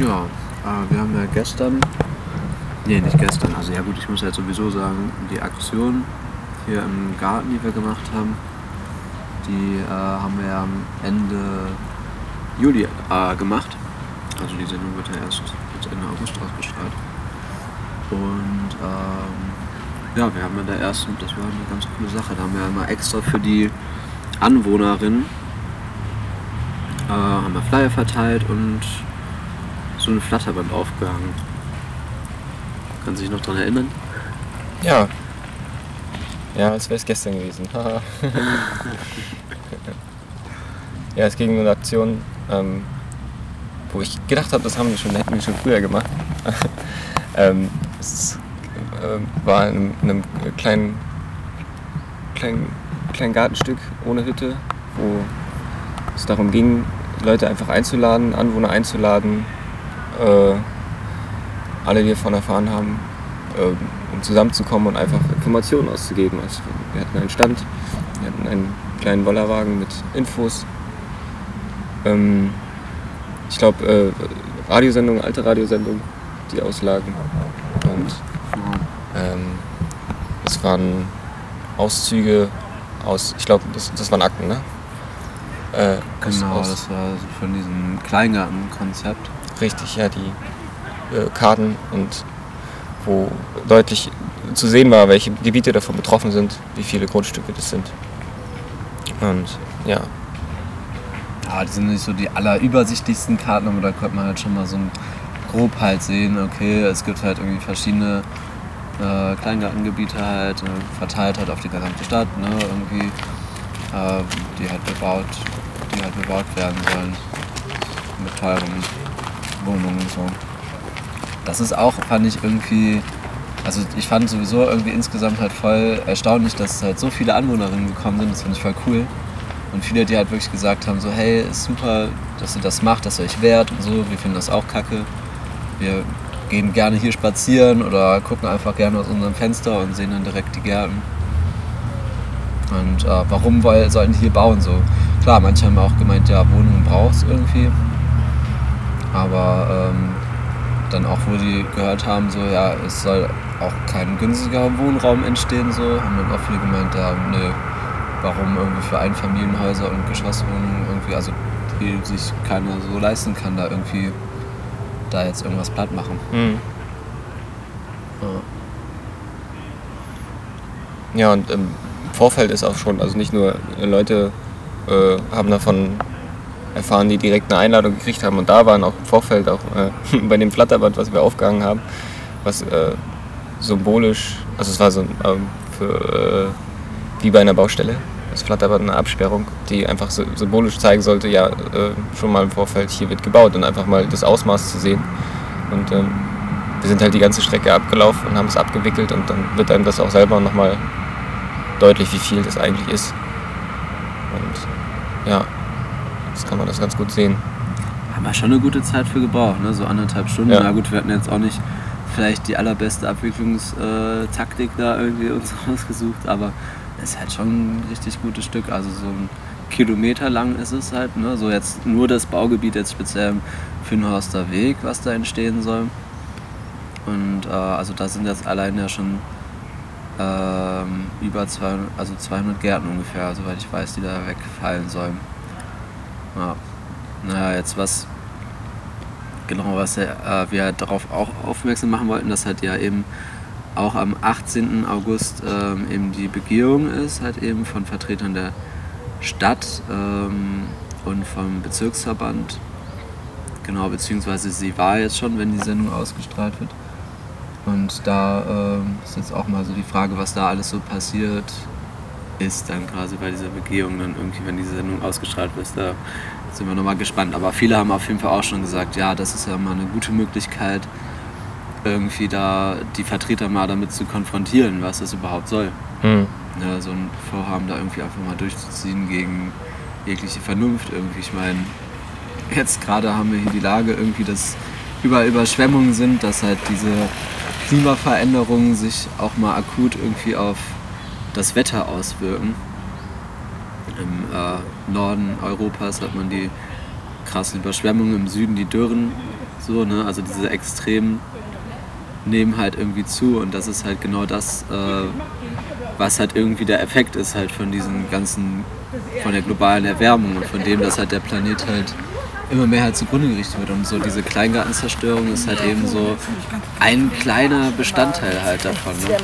Ja, äh, wir haben ja gestern, nee, nicht gestern, also ja gut, ich muss jetzt sowieso sagen, die Aktion hier im Garten, die wir gemacht haben, die äh, haben wir ja am Ende Juli äh, gemacht. Also die Sendung wird ja erst jetzt Ende August ausgestrahlt. Und ähm, ja, wir haben in der ersten, das war eine ganz coole Sache, da haben wir immer extra für die Anwohnerinnen äh, haben wir Flyer verteilt und so ein Flatterband aufgehangen. Kann sich noch daran erinnern? Ja. Ja, als wäre es gestern gewesen. ja, es ging um eine Aktion, ähm, wo ich gedacht habe, das haben wir schon, hätten wir schon früher gemacht. ähm, es äh, war in einem, in einem kleinen, kleinen, kleinen Gartenstück ohne Hütte, wo es darum ging, Leute einfach einzuladen, Anwohner einzuladen, äh, alle, die davon erfahren haben, äh, um zusammenzukommen und einfach Informationen auszugeben. Also wir hatten einen Stand, wir hatten einen kleinen Bollerwagen mit Infos. Ähm, ich glaube, äh, Radiosendungen, alte Radiosendungen, die auslagen. Und ähm, es waren Auszüge aus, ich glaube, das, das waren Akten, ne? Äh, genau, aus, das war von diesem Kleingartenkonzept. Richtig, ja, die äh, Karten und wo deutlich zu sehen war, welche Gebiete davon betroffen sind, wie viele Grundstücke das sind. Und ja. Ja, die sind nicht so die allerübersichtlichsten Karten, aber da konnte man halt schon mal so grob halt sehen, okay, es gibt halt irgendwie verschiedene äh, Kleingartengebiete halt, äh, verteilt halt auf die gesamte Stadt, ne, irgendwie, äh, die halt bebaut, die halt bebaut werden sollen. Mit teuren Wohnungen und so. Das ist auch, fand ich irgendwie, also ich fand sowieso irgendwie insgesamt halt voll erstaunlich, dass halt so viele Anwohnerinnen gekommen sind. Das fand ich voll cool. Und viele, die halt wirklich gesagt haben, so hey, ist super, dass ihr das macht, dass ihr euch wehrt und so, wir finden das auch kacke. Wir gehen gerne hier spazieren oder gucken einfach gerne aus unserem Fenster und sehen dann direkt die Gärten. Und äh, warum sollten die hier bauen so? Klar, manche haben auch gemeint, ja, Wohnungen braucht es irgendwie. Aber ähm, dann auch, wo die gehört haben, so, ja, es soll auch kein günstiger Wohnraum entstehen, so, haben dann auch viele gemeint, ja, nö, warum irgendwie für Einfamilienhäuser und Geschosswohnungen irgendwie, also die sich keiner so leisten kann, da irgendwie da jetzt irgendwas platt machen. Mhm. Ja. ja, und im Vorfeld ist auch schon, also nicht nur Leute äh, haben davon erfahren, die direkt eine Einladung gekriegt haben und da waren auch im Vorfeld, auch äh, bei dem Flatterband, was wir aufgehangen haben, was äh, symbolisch, also es war so ähm, für, äh, wie bei einer Baustelle, das Flatterband eine Absperrung, die einfach so, symbolisch zeigen sollte, ja, äh, schon mal im Vorfeld, hier wird gebaut und einfach mal das Ausmaß zu sehen. Und ähm, wir sind halt die ganze Strecke abgelaufen und haben es abgewickelt und dann wird einem das auch selber nochmal deutlich, wie viel das eigentlich ist. Und ja, jetzt kann man das ganz gut sehen. Haben wir schon eine gute Zeit für gebraucht, ne? so anderthalb Stunden. Ja. Na gut, wir hatten jetzt auch nicht vielleicht die allerbeste Abwicklungstaktik da irgendwie uns rausgesucht, aber es ist halt schon ein richtig gutes Stück. Also so ein Kilometer lang ist es halt. Ne? So jetzt nur das Baugebiet jetzt speziell für den Horster Weg, was da entstehen soll. Und äh, also da sind jetzt allein ja schon ähm, über 200, also 200 Gärten ungefähr, soweit ich weiß, die da wegfallen sollen. Naja, jetzt was genau, was äh, wir darauf auch aufmerksam machen wollten, dass halt ja eben auch am 18. August ähm, eben die Begehung ist, halt eben von Vertretern der Stadt ähm, und vom Bezirksverband. Genau, beziehungsweise sie war jetzt schon, wenn die Sendung ausgestrahlt wird. Und da ähm, ist jetzt auch mal so die Frage, was da alles so passiert ist, dann quasi bei dieser Begehung, dann irgendwie, wenn diese Sendung ausgestrahlt wird, da sind wir nochmal gespannt. Aber viele haben auf jeden Fall auch schon gesagt, ja, das ist ja mal eine gute Möglichkeit, irgendwie da die Vertreter mal damit zu konfrontieren, was das überhaupt soll. Mhm. Ja, so ein Vorhaben da irgendwie einfach mal durchzuziehen gegen jegliche Vernunft irgendwie. Ich meine, jetzt gerade haben wir hier die Lage irgendwie, dass überall Überschwemmungen sind, dass halt diese Klimaveränderungen sich auch mal akut irgendwie auf das Wetter auswirken. Im äh, Norden Europas hat man die krassen Überschwemmungen, im Süden die Dürren. So, ne? Also diese Extremen nehmen halt irgendwie zu und das ist halt genau das, äh, was halt irgendwie der Effekt ist halt von diesen ganzen, von der globalen Erwärmung und von dem, dass halt der Planet halt immer mehr halt zugrunde gerichtet wird und so diese Kleingartenzerstörung ist halt eben so ein kleiner Bestandteil halt davon. Ne?